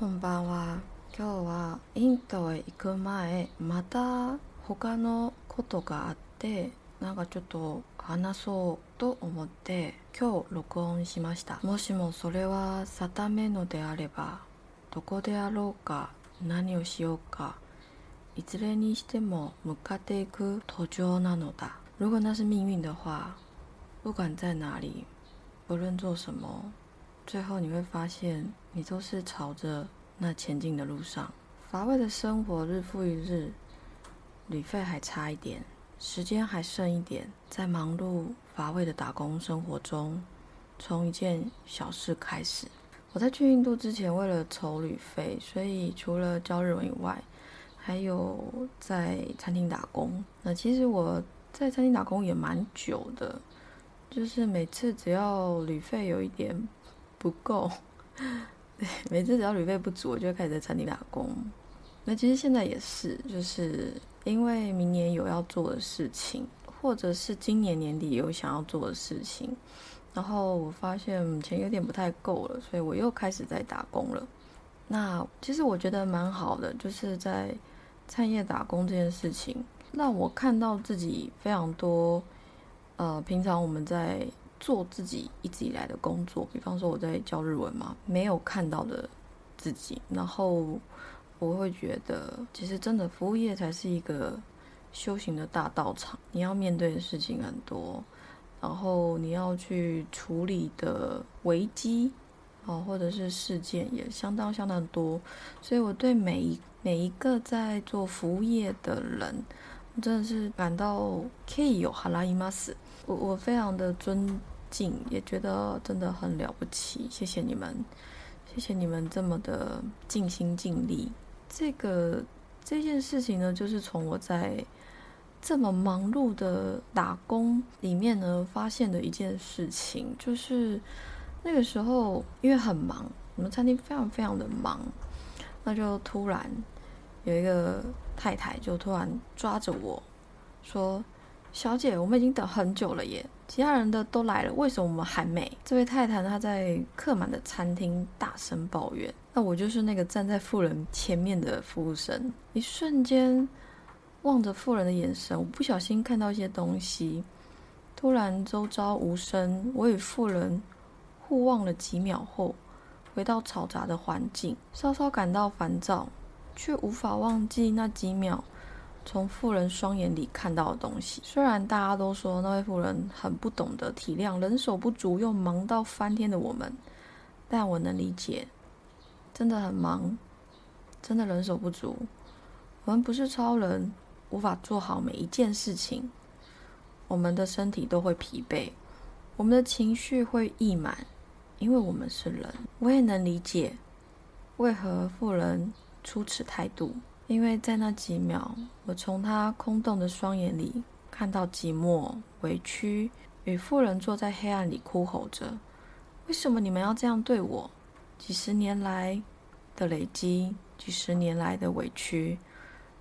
こんばんは。今日はインドへ行く前、また他のことがあって、なんかちょっと話そうと思って今日録音しました。もしもそれは定めのであれば、どこであろうか、何をしようか、いずれにしても向かっていく途上なのだ。如果那是命运的话，不管在哪里，不论做什么，最后你会发现，你都是朝着那前进的路上。乏味的生活日复一日，旅费还差一点，时间还剩一点，在忙碌乏味的打工生活中，从一件小事开始。我在去印度之前，为了筹旅费，所以除了教日文以外，还有在餐厅打工。那其实我在餐厅打工也蛮久的，就是每次只要旅费有一点不够，对，每次只要旅费不足，我就开始在餐厅打工。那其实现在也是，就是因为明年有要做的事情，或者是今年年底有想要做的事情，然后我发现钱有点不太够了，所以我又开始在打工了。那其实我觉得蛮好的，就是在餐业打工这件事情，让我看到自己非常多，呃，平常我们在做自己一直以来的工作，比方说我在教日文嘛，没有看到的自己，然后我会觉得，其实真的服务业才是一个修行的大道场，你要面对的事情很多，然后你要去处理的危机。哦，或者是事件也相当相当多，所以我对每一每一个在做服务业的人，真的是感到可以有哈拉伊玛斯，我我非常的尊敬，也觉得真的很了不起，谢谢你们，谢谢你们这么的尽心尽力。这个这件事情呢，就是从我在这么忙碌的打工里面呢，发现的一件事情，就是。那个时候因为很忙，我们餐厅非常非常的忙，那就突然有一个太太就突然抓着我说：“小姐，我们已经等很久了耶，其他人的都来了，为什么我们还没？”这位太太她在客满的餐厅大声抱怨，那我就是那个站在富人前面的服务生，一瞬间望着富人的眼神，我不小心看到一些东西，突然周遭无声，我与富人。互望了几秒后，回到嘈杂的环境，稍稍感到烦躁，却无法忘记那几秒从富人双眼里看到的东西。虽然大家都说那位富人很不懂得体谅人手不足又忙到翻天的我们，但我能理解，真的很忙，真的人手不足。我们不是超人，无法做好每一件事情，我们的身体都会疲惫，我们的情绪会溢满。因为我们是人，我也能理解为何富人出此态度。因为在那几秒，我从他空洞的双眼里看到寂寞、委屈，与妇人坐在黑暗里哭吼着：“为什么你们要这样对我？”几十年来的累积，几十年来的委屈，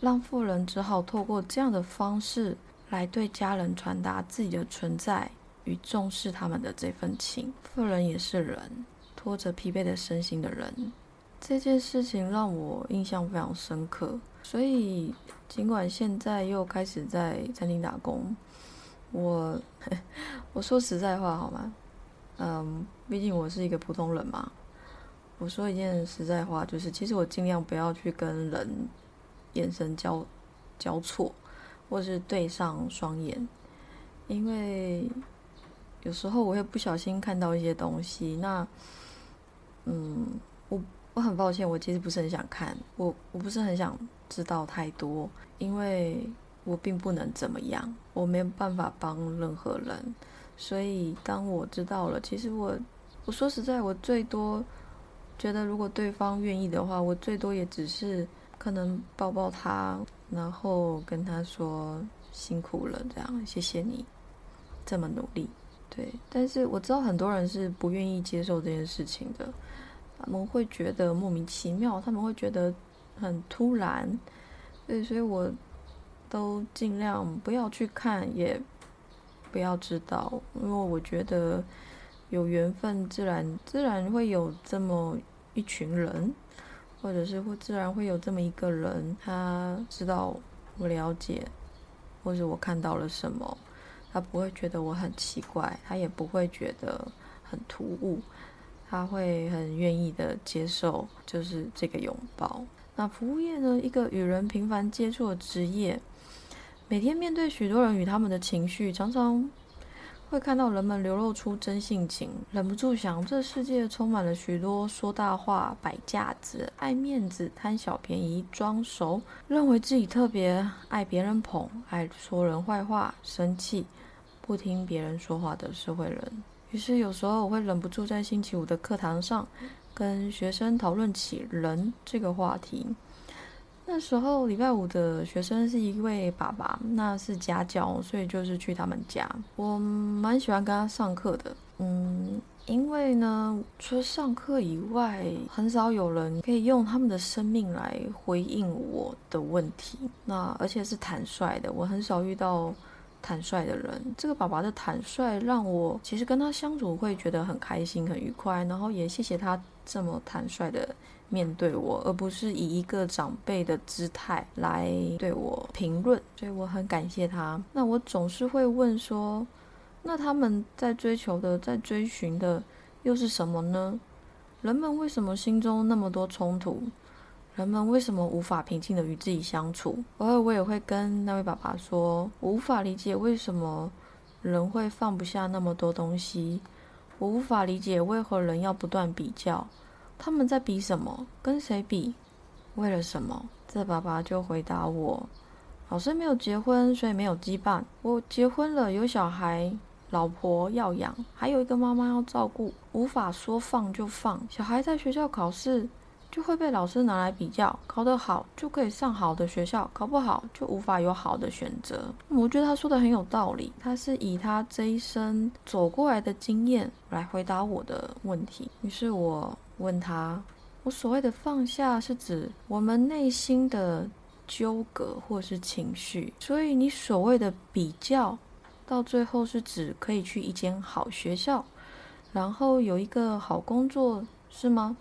让妇人只好透过这样的方式来对家人传达自己的存在。与重视他们的这份情，妇人也是人，拖着疲惫的身心的人。这件事情让我印象非常深刻，所以尽管现在又开始在餐厅打工，我 我说实在话好吗？嗯，毕竟我是一个普通人嘛。我说一件实在话，就是其实我尽量不要去跟人眼神交交错，或是对上双眼，因为。有时候我会不小心看到一些东西，那，嗯，我我很抱歉，我其实不是很想看，我我不是很想知道太多，因为我并不能怎么样，我没有办法帮任何人，所以当我知道了，其实我我说实在，我最多觉得如果对方愿意的话，我最多也只是可能抱抱他，然后跟他说辛苦了，这样谢谢你这么努力。对，但是我知道很多人是不愿意接受这件事情的，他们会觉得莫名其妙，他们会觉得很突然，对，所以我都尽量不要去看，也不要知道，因为我觉得有缘分，自然自然会有这么一群人，或者是会自然会有这么一个人，他知道我了解，或者我看到了什么，他不会觉得我很奇怪，他也不会觉得很突兀，他会很愿意的接受，就是这个拥抱。那服务业呢，一个与人频繁接触的职业，每天面对许多人与他们的情绪，常常。会看到人们流露出真性情，忍不住想：这世界充满了许多说大话、摆架子、爱面子、贪小便宜、装熟，认为自己特别爱别人捧、爱说人坏话、生气、不听别人说话的社会人。于是有时候我会忍不住在星期五的课堂上，跟学生讨论起人这个话题。那时候礼拜五的学生是一位爸爸，那是家教，所以就是去他们家。我蛮喜欢跟他上课的，嗯，因为呢，除了上课以外，很少有人可以用他们的生命来回应我的问题。那而且是坦率的，我很少遇到坦率的人。这个爸爸的坦率让我其实跟他相处会觉得很开心、很愉快，然后也谢谢他这么坦率的。面对我，而不是以一个长辈的姿态来对我评论，所以我很感谢他。那我总是会问说，那他们在追求的、在追寻的又是什么呢？人们为什么心中那么多冲突？人们为什么无法平静的与自己相处？偶尔我也会跟那位爸爸说，我无法理解为什么人会放不下那么多东西，我无法理解为何人要不断比较。他们在比什么？跟谁比？为了什么？这爸爸就回答我：“老师没有结婚，所以没有羁绊。我结婚了，有小孩，老婆要养，还有一个妈妈要照顾，无法说放就放。小孩在学校考试。”就会被老师拿来比较，考得好就可以上好的学校，考不好就无法有好的选择。我觉得他说的很有道理，他是以他这一生走过来的经验来回答我的问题。于是我问他，我所谓的放下是指我们内心的纠葛或是情绪，所以你所谓的比较，到最后是指可以去一间好学校，然后有一个好工作，是吗？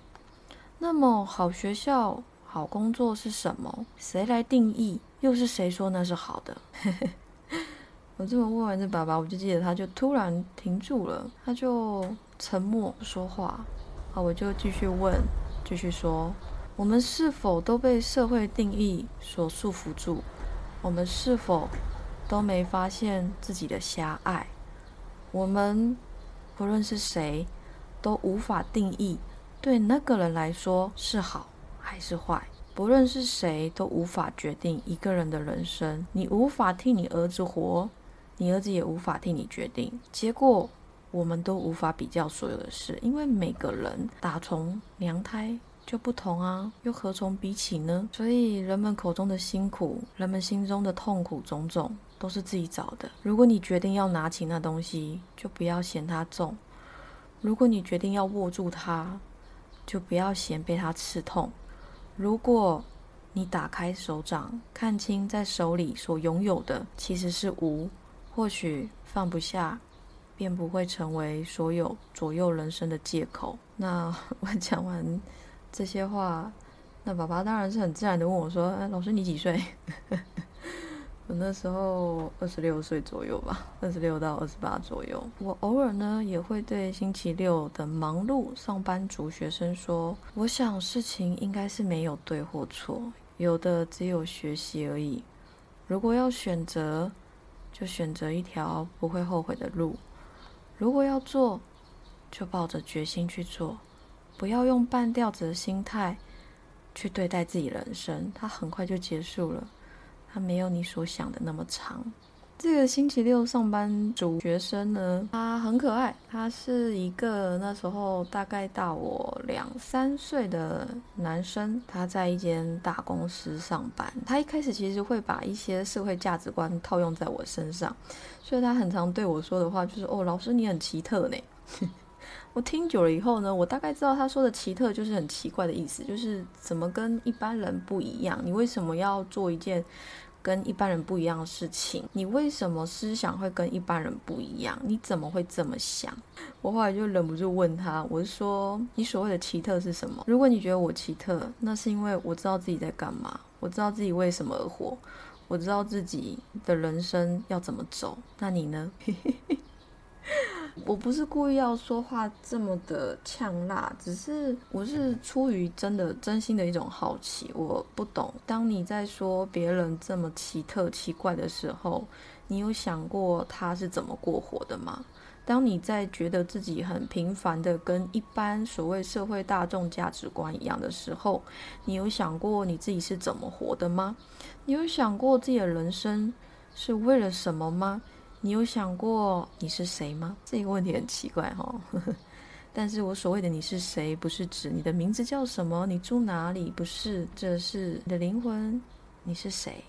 那么，好学校、好工作是什么？谁来定义？又是谁说那是好的？我这么问完这爸爸，我就记得他就突然停住了，他就沉默不说话。好，我就继续问，继续说：我们是否都被社会定义所束缚住？我们是否都没发现自己的狭隘？我们不论是谁，都无法定义。对那个人来说是好还是坏，不论是谁都无法决定一个人的人生。你无法替你儿子活，你儿子也无法替你决定。结果，我们都无法比较所有的事，因为每个人打从娘胎就不同啊，又何从比起呢？所以，人们口中的辛苦，人们心中的痛苦，种种都是自己找的。如果你决定要拿起那东西，就不要嫌它重；如果你决定要握住它，就不要嫌被它刺痛。如果你打开手掌，看清在手里所拥有的其实是无，或许放不下，便不会成为所有左右人生的借口。那 我讲完这些话，那爸爸当然是很自然的问我说：“哎，老师你几岁？” 我那时候二十六岁左右吧，二十六到二十八左右。我偶尔呢也会对星期六的忙碌上班族学生说：“我想事情应该是没有对或错，有的只有学习而已。如果要选择，就选择一条不会后悔的路；如果要做，就抱着决心去做，不要用半吊子的心态去对待自己人生，它很快就结束了。”他没有你所想的那么长。这个星期六上班族学生呢，他很可爱。他是一个那时候大概大我两三岁的男生，他在一间大公司上班。他一开始其实会把一些社会价值观套用在我身上，所以他很常对我说的话就是：“哦，老师你很奇特呢。” 我听久了以后呢，我大概知道他说的奇特就是很奇怪的意思，就是怎么跟一般人不一样？你为什么要做一件？跟一般人不一样的事情，你为什么思想会跟一般人不一样？你怎么会这么想？我后来就忍不住问他，我是说，你所谓的奇特是什么？如果你觉得我奇特，那是因为我知道自己在干嘛，我知道自己为什么而活，我知道自己的人生要怎么走。那你呢？我不是故意要说话这么的呛辣，只是我是出于真的真心的一种好奇。我不懂，当你在说别人这么奇特奇怪的时候，你有想过他是怎么过活的吗？当你在觉得自己很平凡的跟一般所谓社会大众价值观一样的时候，你有想过你自己是怎么活的吗？你有想过自己的人生是为了什么吗？你有想过你是谁吗？这个问题很奇怪哈。但是我所谓的你是谁，不是指你的名字叫什么，你住哪里，不是，这是你的灵魂。你是谁？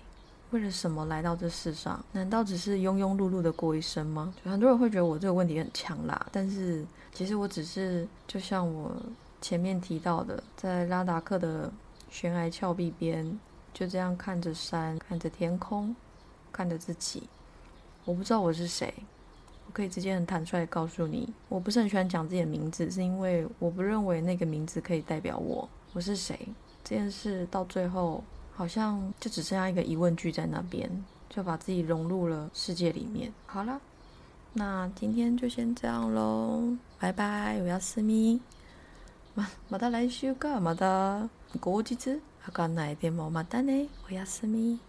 为了什么来到这世上？难道只是庸庸碌碌的过一生吗？很多人会觉得我这个问题很强啦，但是其实我只是就像我前面提到的，在拉达克的悬崖峭壁边，就这样看着山，看着天空，看着自己。我不知道我是谁，我可以直接很坦率告诉你，我不是很喜欢讲自己的名字，是因为我不认为那个名字可以代表我。我是谁这件事到最后好像就只剩下一个疑问句在那边，就把自己融入了世界里面。好了，那今天就先这样喽，拜拜，我要私密。ままた来週かまた後日わかんないでもまたねおやすみ。